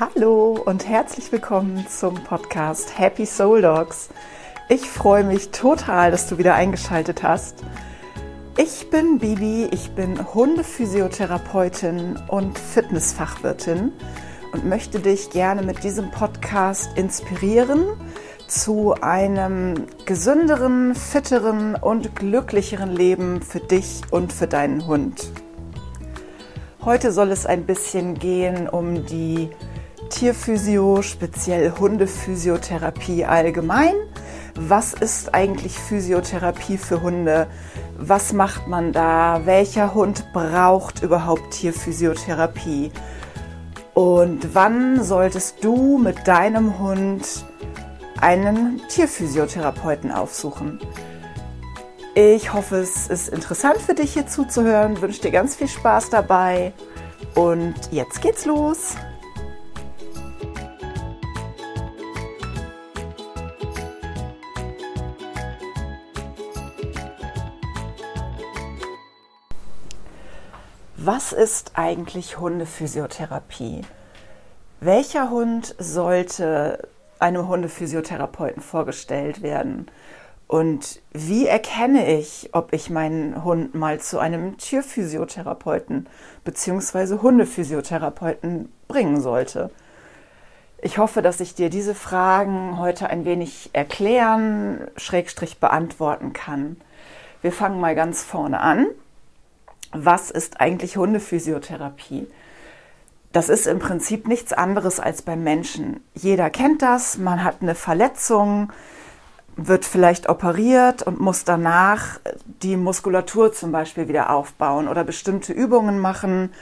Hallo und herzlich willkommen zum Podcast Happy Soul Dogs. Ich freue mich total, dass du wieder eingeschaltet hast. Ich bin Bibi, ich bin Hundephysiotherapeutin und Fitnessfachwirtin und möchte dich gerne mit diesem Podcast inspirieren zu einem gesünderen, fitteren und glücklicheren Leben für dich und für deinen Hund. Heute soll es ein bisschen gehen um die Tierphysio, speziell Hundephysiotherapie allgemein. Was ist eigentlich Physiotherapie für Hunde? Was macht man da? Welcher Hund braucht überhaupt Tierphysiotherapie? Und wann solltest du mit deinem Hund einen Tierphysiotherapeuten aufsuchen? Ich hoffe, es ist interessant für dich hier zuzuhören. Wünsche dir ganz viel Spaß dabei. Und jetzt geht's los. Was ist eigentlich Hundephysiotherapie? Welcher Hund sollte einem Hundephysiotherapeuten vorgestellt werden? Und wie erkenne ich, ob ich meinen Hund mal zu einem Tierphysiotherapeuten bzw. Hundephysiotherapeuten bringen sollte? Ich hoffe, dass ich dir diese Fragen heute ein wenig erklären, schrägstrich beantworten kann. Wir fangen mal ganz vorne an was ist eigentlich Hundephysiotherapie? Das ist im Prinzip nichts anderes als beim Menschen. Jeder kennt das, man hat eine Verletzung, wird vielleicht operiert und muss danach die Muskulatur zum Beispiel wieder aufbauen oder bestimmte Übungen machen,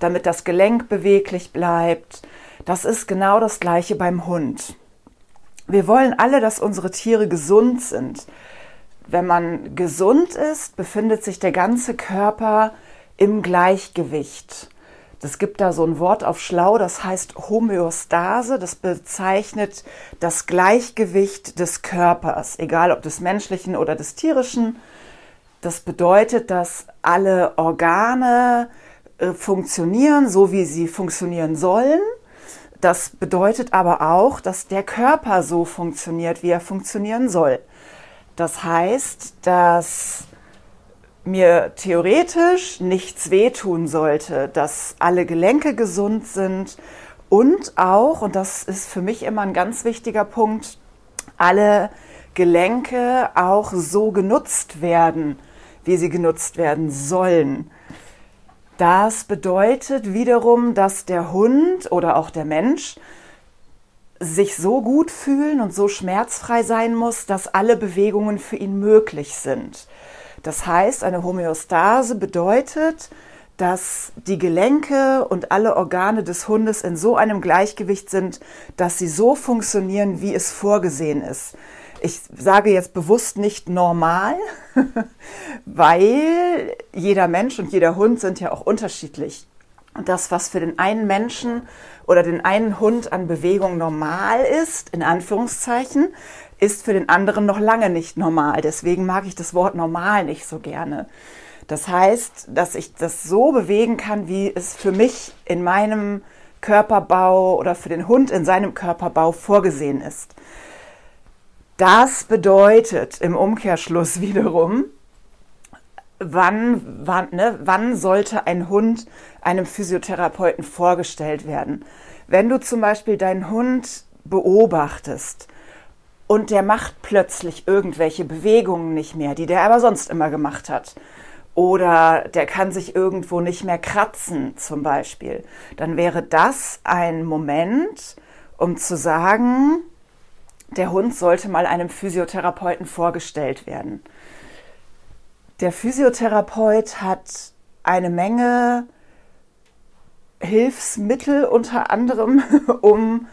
damit das Gelenk beweglich bleibt. Das ist genau das gleiche beim Hund. Wir wollen alle, dass unsere Tiere gesund sind. Wenn man gesund ist, befindet sich der ganze Körper im Gleichgewicht. Es gibt da so ein Wort auf Schlau, das heißt Homöostase. Das bezeichnet das Gleichgewicht des Körpers, egal ob des menschlichen oder des tierischen. Das bedeutet, dass alle Organe äh, funktionieren, so wie sie funktionieren sollen. Das bedeutet aber auch, dass der Körper so funktioniert, wie er funktionieren soll. Das heißt, dass mir theoretisch nichts wehtun sollte, dass alle Gelenke gesund sind und auch, und das ist für mich immer ein ganz wichtiger Punkt, alle Gelenke auch so genutzt werden, wie sie genutzt werden sollen. Das bedeutet wiederum, dass der Hund oder auch der Mensch sich so gut fühlen und so schmerzfrei sein muss, dass alle Bewegungen für ihn möglich sind. Das heißt, eine Homöostase bedeutet, dass die Gelenke und alle Organe des Hundes in so einem Gleichgewicht sind, dass sie so funktionieren, wie es vorgesehen ist. Ich sage jetzt bewusst nicht normal, weil jeder Mensch und jeder Hund sind ja auch unterschiedlich. Das, was für den einen Menschen oder den einen Hund an Bewegung normal ist, in Anführungszeichen, ist für den anderen noch lange nicht normal. Deswegen mag ich das Wort normal nicht so gerne. Das heißt, dass ich das so bewegen kann, wie es für mich in meinem Körperbau oder für den Hund in seinem Körperbau vorgesehen ist. Das bedeutet im Umkehrschluss wiederum, wann, wann, ne, wann sollte ein Hund einem Physiotherapeuten vorgestellt werden? Wenn du zum Beispiel deinen Hund beobachtest und der macht plötzlich irgendwelche Bewegungen nicht mehr, die der aber sonst immer gemacht hat. Oder der kann sich irgendwo nicht mehr kratzen zum Beispiel. Dann wäre das ein Moment, um zu sagen, der Hund sollte mal einem Physiotherapeuten vorgestellt werden. Der Physiotherapeut hat eine Menge Hilfsmittel unter anderem, um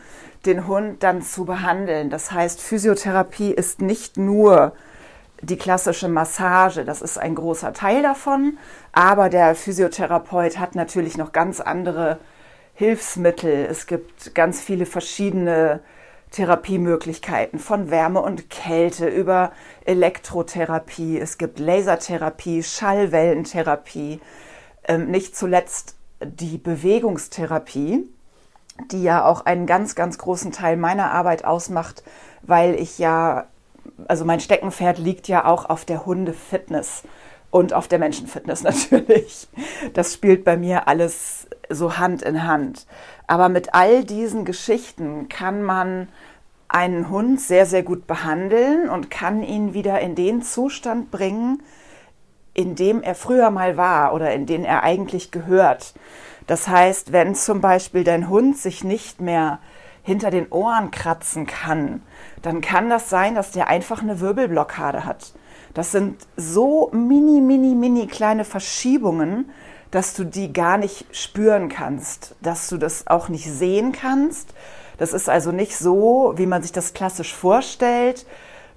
den Hund dann zu behandeln. Das heißt, Physiotherapie ist nicht nur die klassische Massage, das ist ein großer Teil davon, aber der Physiotherapeut hat natürlich noch ganz andere Hilfsmittel. Es gibt ganz viele verschiedene Therapiemöglichkeiten von Wärme und Kälte über Elektrotherapie. Es gibt Lasertherapie, Schallwellentherapie, ähm, nicht zuletzt die Bewegungstherapie die ja auch einen ganz, ganz großen Teil meiner Arbeit ausmacht, weil ich ja, also mein Steckenpferd liegt ja auch auf der Hundefitness und auf der Menschenfitness natürlich. Das spielt bei mir alles so Hand in Hand. Aber mit all diesen Geschichten kann man einen Hund sehr, sehr gut behandeln und kann ihn wieder in den Zustand bringen, in dem er früher mal war oder in den er eigentlich gehört. Das heißt, wenn zum Beispiel dein Hund sich nicht mehr hinter den Ohren kratzen kann, dann kann das sein, dass der einfach eine Wirbelblockade hat. Das sind so mini, mini, mini kleine Verschiebungen, dass du die gar nicht spüren kannst, dass du das auch nicht sehen kannst. Das ist also nicht so, wie man sich das klassisch vorstellt.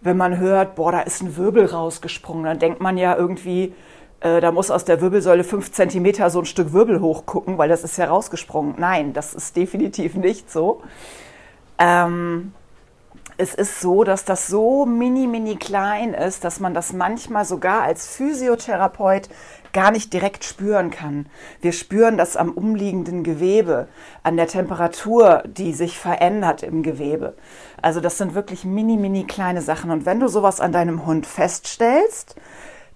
Wenn man hört, boah, da ist ein Wirbel rausgesprungen, dann denkt man ja irgendwie, äh, da muss aus der Wirbelsäule fünf Zentimeter so ein Stück Wirbel hochgucken, weil das ist ja rausgesprungen. Nein, das ist definitiv nicht so. Ähm, es ist so, dass das so mini, mini klein ist, dass man das manchmal sogar als Physiotherapeut gar nicht direkt spüren kann. Wir spüren das am umliegenden Gewebe, an der Temperatur, die sich verändert im Gewebe. Also das sind wirklich mini, mini kleine Sachen. Und wenn du sowas an deinem Hund feststellst,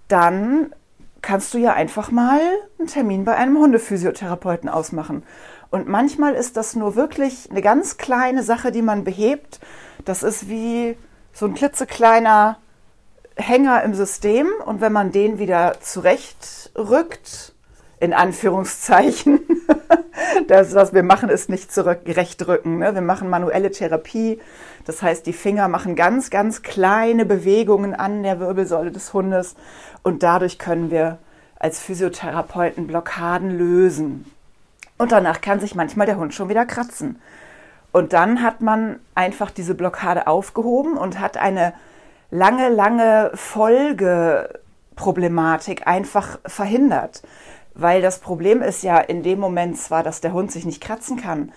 dann kannst du ja einfach mal einen Termin bei einem Hundephysiotherapeuten ausmachen. Und manchmal ist das nur wirklich eine ganz kleine Sache, die man behebt. Das ist wie so ein klitzekleiner Hänger im System. Und wenn man den wieder zurechtrückt, in Anführungszeichen, das, was wir machen, ist nicht zurechtrücken. Ne? Wir machen manuelle Therapie. Das heißt, die Finger machen ganz, ganz kleine Bewegungen an der Wirbelsäule des Hundes. Und dadurch können wir als Physiotherapeuten Blockaden lösen. Und danach kann sich manchmal der Hund schon wieder kratzen. Und dann hat man einfach diese Blockade aufgehoben und hat eine lange, lange Folgeproblematik einfach verhindert. Weil das Problem ist ja in dem Moment zwar, dass der Hund sich nicht kratzen kann,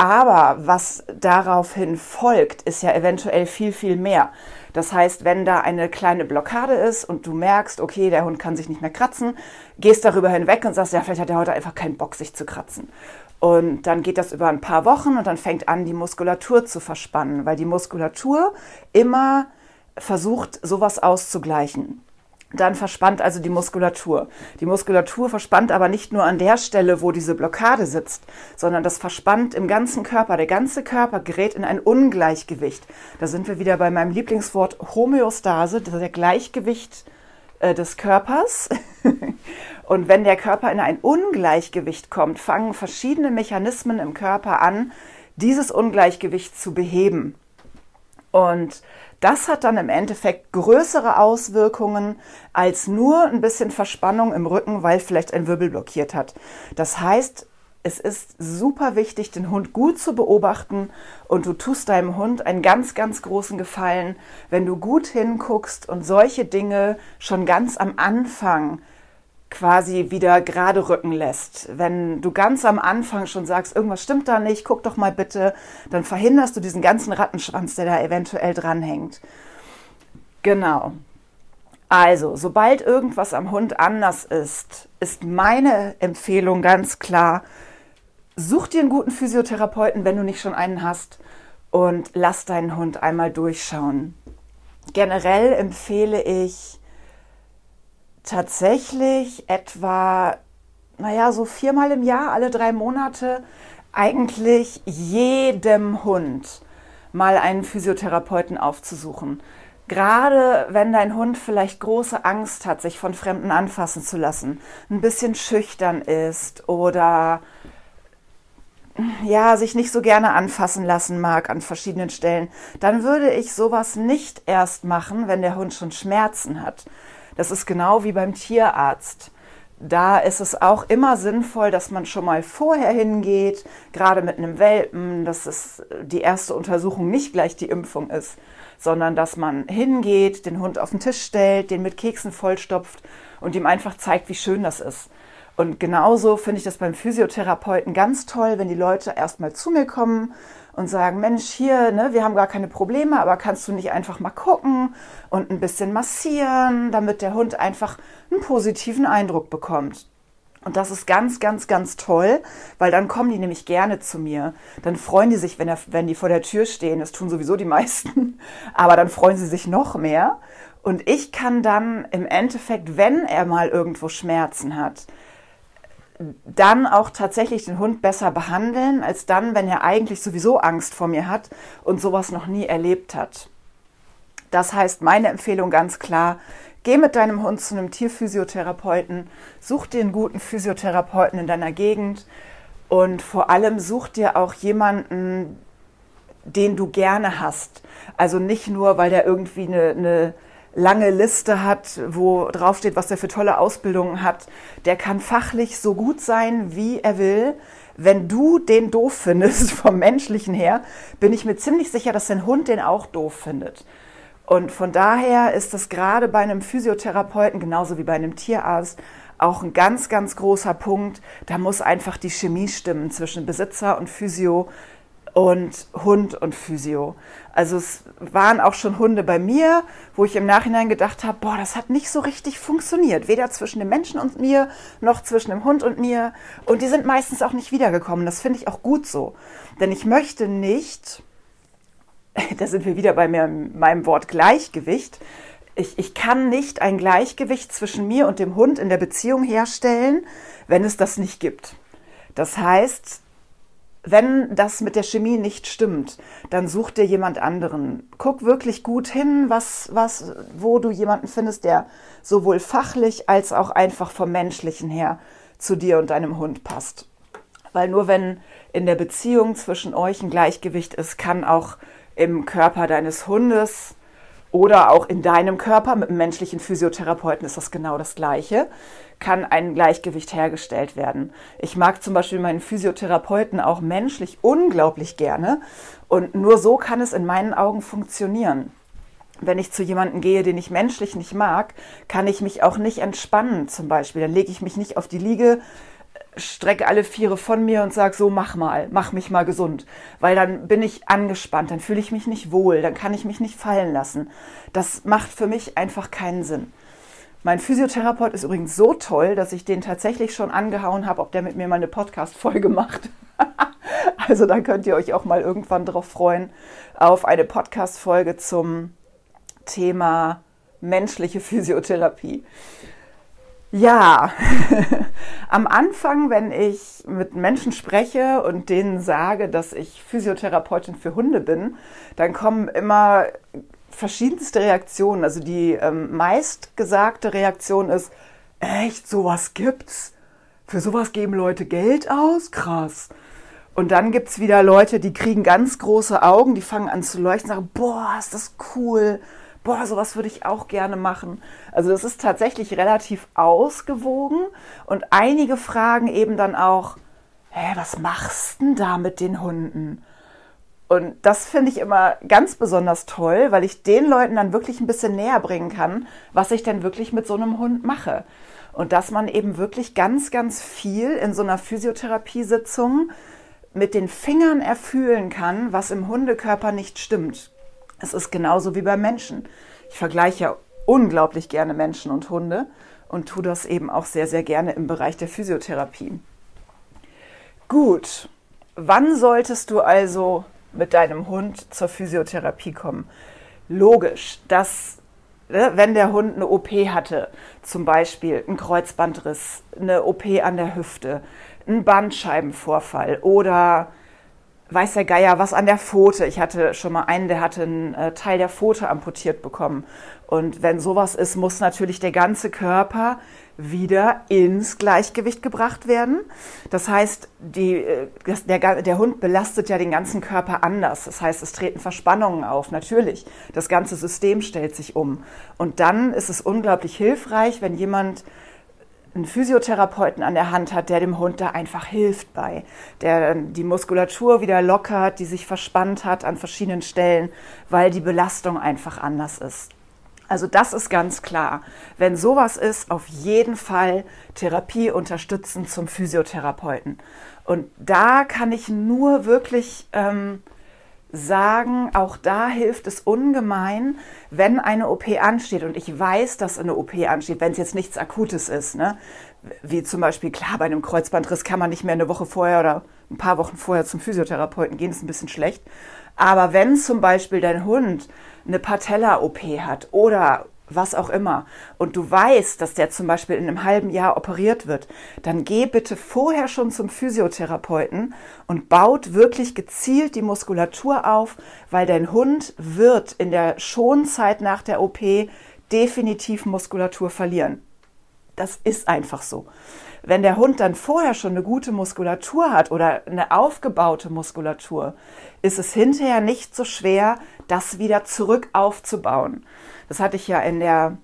aber was daraufhin folgt, ist ja eventuell viel, viel mehr. Das heißt, wenn da eine kleine Blockade ist und du merkst, okay, der Hund kann sich nicht mehr kratzen, gehst darüber hinweg und sagst, ja, vielleicht hat er heute einfach keinen Bock, sich zu kratzen. Und dann geht das über ein paar Wochen und dann fängt an, die Muskulatur zu verspannen, weil die Muskulatur immer versucht, sowas auszugleichen. Dann verspannt also die Muskulatur. Die Muskulatur verspannt aber nicht nur an der Stelle, wo diese Blockade sitzt, sondern das verspannt im ganzen Körper. Der ganze Körper gerät in ein Ungleichgewicht. Da sind wir wieder bei meinem Lieblingswort Homöostase, der Gleichgewicht äh, des Körpers. Und wenn der Körper in ein Ungleichgewicht kommt, fangen verschiedene Mechanismen im Körper an, dieses Ungleichgewicht zu beheben. Und das hat dann im Endeffekt größere Auswirkungen als nur ein bisschen Verspannung im Rücken, weil vielleicht ein Wirbel blockiert hat. Das heißt, es ist super wichtig, den Hund gut zu beobachten und du tust deinem Hund einen ganz, ganz großen Gefallen, wenn du gut hinguckst und solche Dinge schon ganz am Anfang quasi wieder gerade rücken lässt. Wenn du ganz am Anfang schon sagst, irgendwas stimmt da nicht, guck doch mal bitte, dann verhinderst du diesen ganzen Rattenschwanz, der da eventuell dranhängt. Genau. Also, sobald irgendwas am Hund anders ist, ist meine Empfehlung ganz klar, such dir einen guten Physiotherapeuten, wenn du nicht schon einen hast, und lass deinen Hund einmal durchschauen. Generell empfehle ich, tatsächlich etwa, naja, so viermal im Jahr, alle drei Monate, eigentlich jedem Hund mal einen Physiotherapeuten aufzusuchen. Gerade wenn dein Hund vielleicht große Angst hat, sich von Fremden anfassen zu lassen, ein bisschen schüchtern ist oder ja, sich nicht so gerne anfassen lassen mag an verschiedenen Stellen, dann würde ich sowas nicht erst machen, wenn der Hund schon Schmerzen hat. Das ist genau wie beim Tierarzt. Da ist es auch immer sinnvoll, dass man schon mal vorher hingeht, gerade mit einem Welpen, dass es die erste Untersuchung nicht gleich die Impfung ist, sondern dass man hingeht, den Hund auf den Tisch stellt, den mit Keksen vollstopft und ihm einfach zeigt, wie schön das ist. Und genauso finde ich das beim Physiotherapeuten ganz toll, wenn die Leute erstmal zu mir kommen und sagen, Mensch, hier, ne, wir haben gar keine Probleme, aber kannst du nicht einfach mal gucken und ein bisschen massieren, damit der Hund einfach einen positiven Eindruck bekommt. Und das ist ganz, ganz, ganz toll, weil dann kommen die nämlich gerne zu mir. Dann freuen die sich, wenn, er, wenn die vor der Tür stehen. Das tun sowieso die meisten. Aber dann freuen sie sich noch mehr. Und ich kann dann im Endeffekt, wenn er mal irgendwo Schmerzen hat, dann auch tatsächlich den Hund besser behandeln, als dann, wenn er eigentlich sowieso Angst vor mir hat und sowas noch nie erlebt hat. Das heißt, meine Empfehlung ganz klar, geh mit deinem Hund zu einem Tierphysiotherapeuten, such dir einen guten Physiotherapeuten in deiner Gegend und vor allem such dir auch jemanden, den du gerne hast. Also nicht nur, weil der irgendwie eine, eine lange Liste hat, wo draufsteht, was der für tolle Ausbildungen hat. Der kann fachlich so gut sein, wie er will. Wenn du den doof findest, vom menschlichen her, bin ich mir ziemlich sicher, dass dein Hund den auch doof findet. Und von daher ist das gerade bei einem Physiotherapeuten, genauso wie bei einem Tierarzt, auch ein ganz, ganz großer Punkt. Da muss einfach die Chemie stimmen zwischen Besitzer und Physio und Hund und Physio. Also es waren auch schon Hunde bei mir, wo ich im Nachhinein gedacht habe, boah, das hat nicht so richtig funktioniert. Weder zwischen dem Menschen und mir, noch zwischen dem Hund und mir. Und die sind meistens auch nicht wiedergekommen. Das finde ich auch gut so. Denn ich möchte nicht, da sind wir wieder bei mir, meinem Wort Gleichgewicht. Ich, ich kann nicht ein Gleichgewicht zwischen mir und dem Hund in der Beziehung herstellen, wenn es das nicht gibt. Das heißt, wenn das mit der Chemie nicht stimmt, dann such dir jemand anderen. Guck wirklich gut hin, was, was, wo du jemanden findest, der sowohl fachlich als auch einfach vom menschlichen her zu dir und deinem Hund passt. Weil nur wenn in der Beziehung zwischen euch ein Gleichgewicht ist, kann auch im Körper deines Hundes oder auch in deinem Körper mit einem menschlichen Physiotherapeuten ist das genau das Gleiche, kann ein Gleichgewicht hergestellt werden. Ich mag zum Beispiel meinen Physiotherapeuten auch menschlich unglaublich gerne und nur so kann es in meinen Augen funktionieren. Wenn ich zu jemandem gehe, den ich menschlich nicht mag, kann ich mich auch nicht entspannen zum Beispiel. Dann lege ich mich nicht auf die Liege, strecke alle Viere von mir und sage, so mach mal, mach mich mal gesund. Weil dann bin ich angespannt, dann fühle ich mich nicht wohl, dann kann ich mich nicht fallen lassen. Das macht für mich einfach keinen Sinn. Mein Physiotherapeut ist übrigens so toll, dass ich den tatsächlich schon angehauen habe, ob der mit mir mal eine Podcast-Folge macht. also da könnt ihr euch auch mal irgendwann drauf freuen, auf eine Podcast-Folge zum Thema menschliche Physiotherapie. Ja, am Anfang, wenn ich mit Menschen spreche und denen sage, dass ich Physiotherapeutin für Hunde bin, dann kommen immer verschiedenste Reaktionen. Also die ähm, meistgesagte Reaktion ist, echt, sowas gibt's? Für sowas geben Leute Geld aus? Krass. Und dann gibt's wieder Leute, die kriegen ganz große Augen, die fangen an zu leuchten, sagen, boah, ist das cool boah, sowas würde ich auch gerne machen. Also das ist tatsächlich relativ ausgewogen und einige fragen eben dann auch, hä, was machst denn da mit den Hunden? Und das finde ich immer ganz besonders toll, weil ich den Leuten dann wirklich ein bisschen näher bringen kann, was ich denn wirklich mit so einem Hund mache. Und dass man eben wirklich ganz, ganz viel in so einer Physiotherapiesitzung mit den Fingern erfühlen kann, was im Hundekörper nicht stimmt. Es ist genauso wie beim Menschen. Ich vergleiche ja unglaublich gerne Menschen und Hunde und tue das eben auch sehr, sehr gerne im Bereich der Physiotherapie. Gut, wann solltest du also mit deinem Hund zur Physiotherapie kommen? Logisch, dass ne, wenn der Hund eine OP hatte, zum Beispiel ein Kreuzbandriss, eine OP an der Hüfte, ein Bandscheibenvorfall oder weiß der Geier was an der Pfote. Ich hatte schon mal einen, der hatte einen äh, Teil der Pfote amputiert bekommen. Und wenn sowas ist, muss natürlich der ganze Körper wieder ins Gleichgewicht gebracht werden. Das heißt, die, äh, das, der, der Hund belastet ja den ganzen Körper anders. Das heißt, es treten Verspannungen auf, natürlich. Das ganze System stellt sich um. Und dann ist es unglaublich hilfreich, wenn jemand einen Physiotherapeuten an der Hand hat, der dem Hund da einfach hilft bei, der die Muskulatur wieder lockert, die sich verspannt hat an verschiedenen Stellen, weil die Belastung einfach anders ist. Also das ist ganz klar. Wenn sowas ist, auf jeden Fall Therapie unterstützen zum Physiotherapeuten. Und da kann ich nur wirklich ähm, sagen, auch da hilft es ungemein, wenn eine OP ansteht. Und ich weiß, dass eine OP ansteht, wenn es jetzt nichts Akutes ist. Ne? Wie zum Beispiel, klar, bei einem Kreuzbandriss kann man nicht mehr eine Woche vorher oder ein paar Wochen vorher zum Physiotherapeuten gehen, ist ein bisschen schlecht. Aber wenn zum Beispiel dein Hund eine Patella-OP hat oder was auch immer, und du weißt, dass der zum Beispiel in einem halben Jahr operiert wird, dann geh bitte vorher schon zum Physiotherapeuten und baut wirklich gezielt die Muskulatur auf, weil dein Hund wird in der Schonzeit nach der OP definitiv Muskulatur verlieren. Das ist einfach so. Wenn der Hund dann vorher schon eine gute Muskulatur hat oder eine aufgebaute Muskulatur, ist es hinterher nicht so schwer, das wieder zurück aufzubauen. Das hatte ich ja in der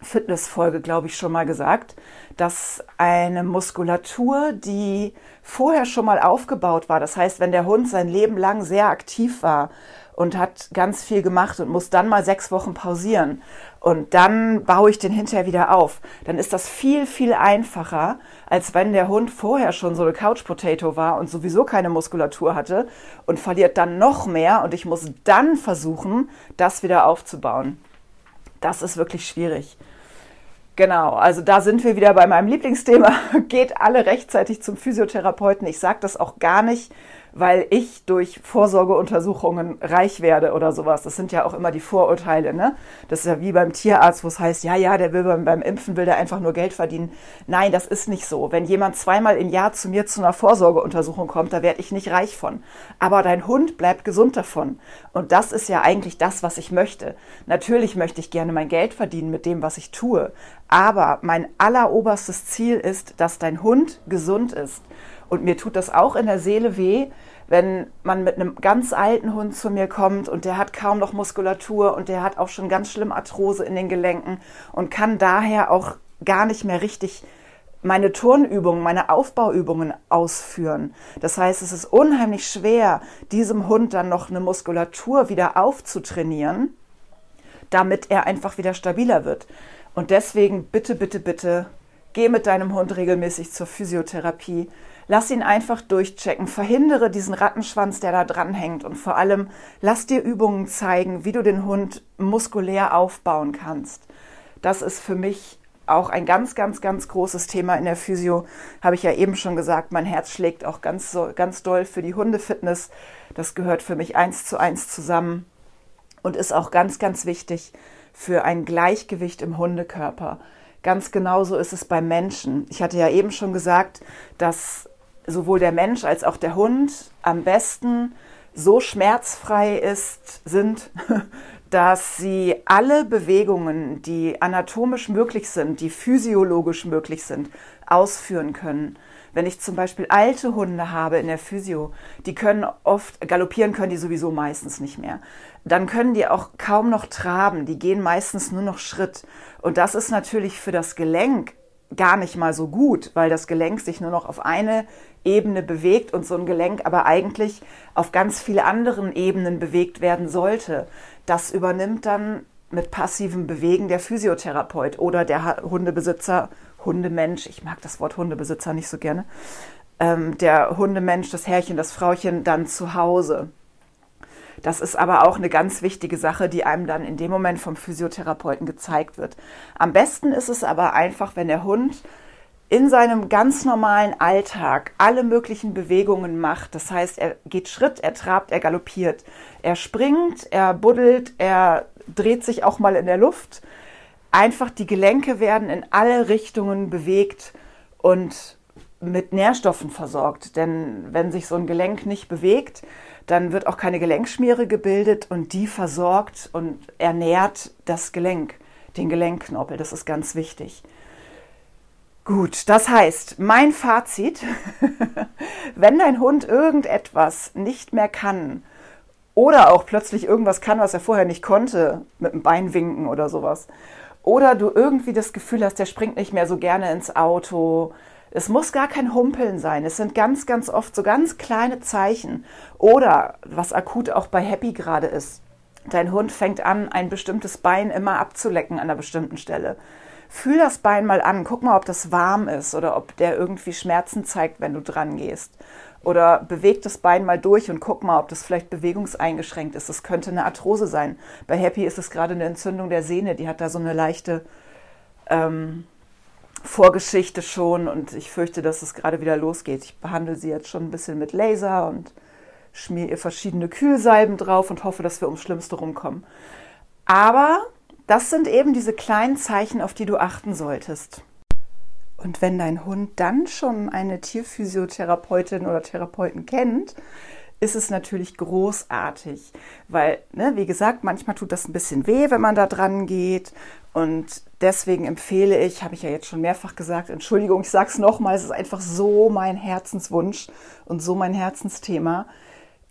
Fitnessfolge, glaube ich, schon mal gesagt, dass eine Muskulatur, die vorher schon mal aufgebaut war, das heißt, wenn der Hund sein Leben lang sehr aktiv war und hat ganz viel gemacht und muss dann mal sechs Wochen pausieren und dann baue ich den hinterher wieder auf, dann ist das viel, viel einfacher, als wenn der Hund vorher schon so eine Couch Potato war und sowieso keine Muskulatur hatte und verliert dann noch mehr und ich muss dann versuchen, das wieder aufzubauen. Das ist wirklich schwierig. Genau, also da sind wir wieder bei meinem Lieblingsthema. Geht alle rechtzeitig zum Physiotherapeuten. Ich sage das auch gar nicht, weil ich durch Vorsorgeuntersuchungen reich werde oder sowas. Das sind ja auch immer die Vorurteile. Ne? Das ist ja wie beim Tierarzt, wo es heißt, ja, ja, der will beim, beim Impfen, will der einfach nur Geld verdienen. Nein, das ist nicht so. Wenn jemand zweimal im Jahr zu mir zu einer Vorsorgeuntersuchung kommt, da werde ich nicht reich von. Aber dein Hund bleibt gesund davon. Und das ist ja eigentlich das, was ich möchte. Natürlich möchte ich gerne mein Geld verdienen mit dem, was ich tue. Aber mein alleroberstes Ziel ist, dass dein Hund gesund ist. Und mir tut das auch in der Seele weh, wenn man mit einem ganz alten Hund zu mir kommt und der hat kaum noch Muskulatur und der hat auch schon ganz schlimm Arthrose in den Gelenken und kann daher auch gar nicht mehr richtig meine Turnübungen, meine Aufbauübungen ausführen. Das heißt, es ist unheimlich schwer, diesem Hund dann noch eine Muskulatur wieder aufzutrainieren, damit er einfach wieder stabiler wird. Und deswegen bitte, bitte, bitte, geh mit deinem Hund regelmäßig zur Physiotherapie Lass ihn einfach durchchecken. Verhindere diesen Rattenschwanz, der da dran hängt. Und vor allem lass dir Übungen zeigen, wie du den Hund muskulär aufbauen kannst. Das ist für mich auch ein ganz, ganz, ganz großes Thema in der Physio. Habe ich ja eben schon gesagt, mein Herz schlägt auch ganz, ganz doll für die Hundefitness. Das gehört für mich eins zu eins zusammen und ist auch ganz, ganz wichtig für ein Gleichgewicht im Hundekörper. Ganz genauso ist es beim Menschen. Ich hatte ja eben schon gesagt, dass sowohl der Mensch als auch der Hund am besten so schmerzfrei ist, sind, dass sie alle Bewegungen, die anatomisch möglich sind, die physiologisch möglich sind, ausführen können. Wenn ich zum Beispiel alte Hunde habe in der Physio, die können oft, galoppieren können die sowieso meistens nicht mehr. Dann können die auch kaum noch traben, die gehen meistens nur noch Schritt. Und das ist natürlich für das Gelenk gar nicht mal so gut, weil das Gelenk sich nur noch auf eine Ebene bewegt und so ein Gelenk aber eigentlich auf ganz viele anderen Ebenen bewegt werden sollte. Das übernimmt dann mit passivem Bewegen der Physiotherapeut oder der Hundebesitzer, Hundemensch, ich mag das Wort Hundebesitzer nicht so gerne, ähm, der Hundemensch, das Herrchen, das Frauchen dann zu Hause. Das ist aber auch eine ganz wichtige Sache, die einem dann in dem Moment vom Physiotherapeuten gezeigt wird. Am besten ist es aber einfach, wenn der Hund in seinem ganz normalen Alltag alle möglichen Bewegungen macht. Das heißt, er geht Schritt, er trabt, er galoppiert, er springt, er buddelt, er dreht sich auch mal in der Luft. Einfach die Gelenke werden in alle Richtungen bewegt und mit Nährstoffen versorgt. Denn wenn sich so ein Gelenk nicht bewegt, dann wird auch keine Gelenkschmiere gebildet und die versorgt und ernährt das Gelenk, den Gelenkknorpel. Das ist ganz wichtig. Gut, das heißt, mein Fazit, wenn dein Hund irgendetwas nicht mehr kann oder auch plötzlich irgendwas kann, was er vorher nicht konnte, mit dem Bein winken oder sowas, oder du irgendwie das Gefühl hast, der springt nicht mehr so gerne ins Auto, es muss gar kein Humpeln sein. Es sind ganz, ganz oft so ganz kleine Zeichen. Oder was akut auch bei Happy gerade ist. Dein Hund fängt an, ein bestimmtes Bein immer abzulecken an einer bestimmten Stelle. Fühl das Bein mal an, guck mal, ob das warm ist oder ob der irgendwie Schmerzen zeigt, wenn du dran gehst. Oder beweg das Bein mal durch und guck mal, ob das vielleicht bewegungseingeschränkt ist. Das könnte eine Arthrose sein. Bei Happy ist es gerade eine Entzündung der Sehne. Die hat da so eine leichte ähm, Vorgeschichte schon und ich fürchte, dass es gerade wieder losgeht. Ich behandle sie jetzt schon ein bisschen mit Laser und schmier ihr verschiedene Kühlsalben drauf und hoffe, dass wir ums Schlimmste rumkommen. Aber das sind eben diese kleinen Zeichen, auf die du achten solltest. Und wenn dein Hund dann schon eine Tierphysiotherapeutin oder Therapeuten kennt, ist es natürlich großartig, weil, ne, wie gesagt, manchmal tut das ein bisschen weh, wenn man da dran geht. Und deswegen empfehle ich, habe ich ja jetzt schon mehrfach gesagt, Entschuldigung, ich sage es nochmal, es ist einfach so mein Herzenswunsch und so mein Herzensthema.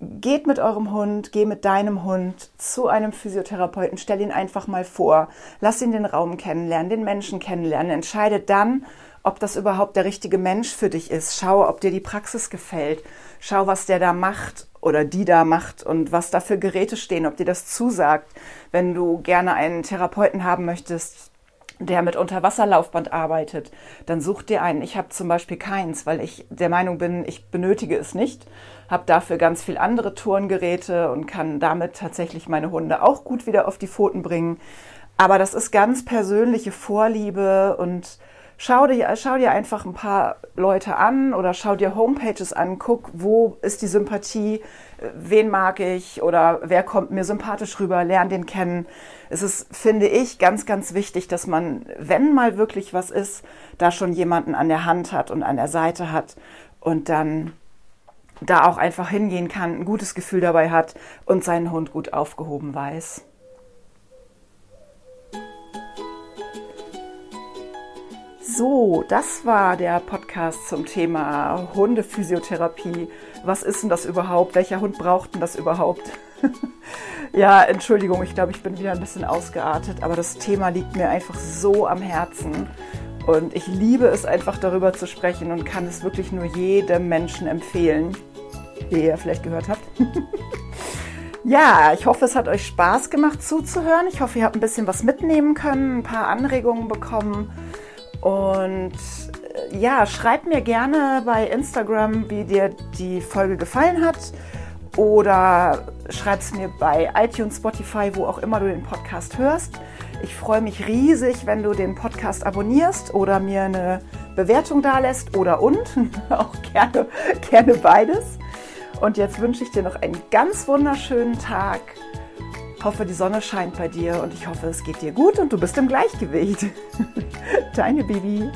Geht mit eurem Hund, geh mit deinem Hund zu einem Physiotherapeuten, stell ihn einfach mal vor, lass ihn den Raum kennenlernen, den Menschen kennenlernen, entscheide dann, ob das überhaupt der richtige Mensch für dich ist. Schau, ob dir die Praxis gefällt. Schau, was der da macht oder die da macht und was da für Geräte stehen, ob dir das zusagt. Wenn du gerne einen Therapeuten haben möchtest, der mit Unterwasserlaufband arbeitet, dann such dir einen. Ich habe zum Beispiel keins, weil ich der Meinung bin, ich benötige es nicht, habe dafür ganz viel andere Turngeräte und kann damit tatsächlich meine Hunde auch gut wieder auf die Pfoten bringen. Aber das ist ganz persönliche Vorliebe und schau dir, schau dir einfach ein paar Leute an oder schau dir Homepages an, guck, wo ist die Sympathie, wen mag ich oder wer kommt mir sympathisch rüber, lern den kennen. Es ist, finde ich, ganz, ganz wichtig, dass man, wenn mal wirklich was ist, da schon jemanden an der Hand hat und an der Seite hat und dann da auch einfach hingehen kann, ein gutes Gefühl dabei hat und seinen Hund gut aufgehoben weiß. So, das war der Podcast zum Thema Hundephysiotherapie. Was ist denn das überhaupt? Welcher Hund braucht denn das überhaupt? ja, Entschuldigung, ich glaube, ich bin wieder ein bisschen ausgeartet, aber das Thema liegt mir einfach so am Herzen. Und ich liebe es einfach darüber zu sprechen und kann es wirklich nur jedem Menschen empfehlen, wie ihr vielleicht gehört habt. ja, ich hoffe, es hat euch Spaß gemacht zuzuhören. Ich hoffe, ihr habt ein bisschen was mitnehmen können, ein paar Anregungen bekommen. Und äh, ja, schreib mir gerne bei Instagram, wie dir die Folge gefallen hat. Oder schreib es mir bei iTunes, Spotify, wo auch immer du den Podcast hörst. Ich freue mich riesig, wenn du den Podcast abonnierst oder mir eine Bewertung da lässt oder und. auch gerne, gerne beides. Und jetzt wünsche ich dir noch einen ganz wunderschönen Tag hoffe, die Sonne scheint bei dir und ich hoffe, es geht dir gut und du bist im Gleichgewicht. Deine Bibi.